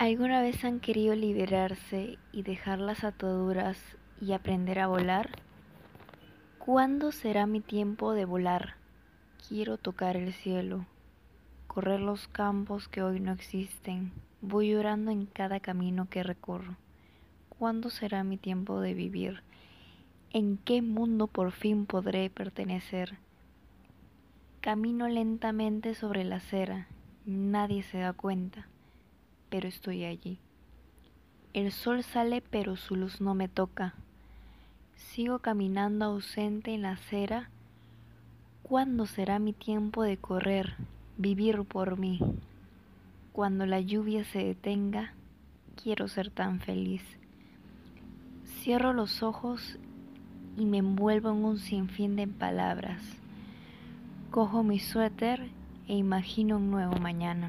¿Alguna vez han querido liberarse y dejar las ataduras y aprender a volar? ¿Cuándo será mi tiempo de volar? Quiero tocar el cielo, correr los campos que hoy no existen. Voy llorando en cada camino que recorro. ¿Cuándo será mi tiempo de vivir? ¿En qué mundo por fin podré pertenecer? Camino lentamente sobre la acera, nadie se da cuenta pero estoy allí. El sol sale pero su luz no me toca. Sigo caminando ausente en la acera. ¿Cuándo será mi tiempo de correr, vivir por mí? Cuando la lluvia se detenga, quiero ser tan feliz. Cierro los ojos y me envuelvo en un sinfín de palabras. Cojo mi suéter e imagino un nuevo mañana.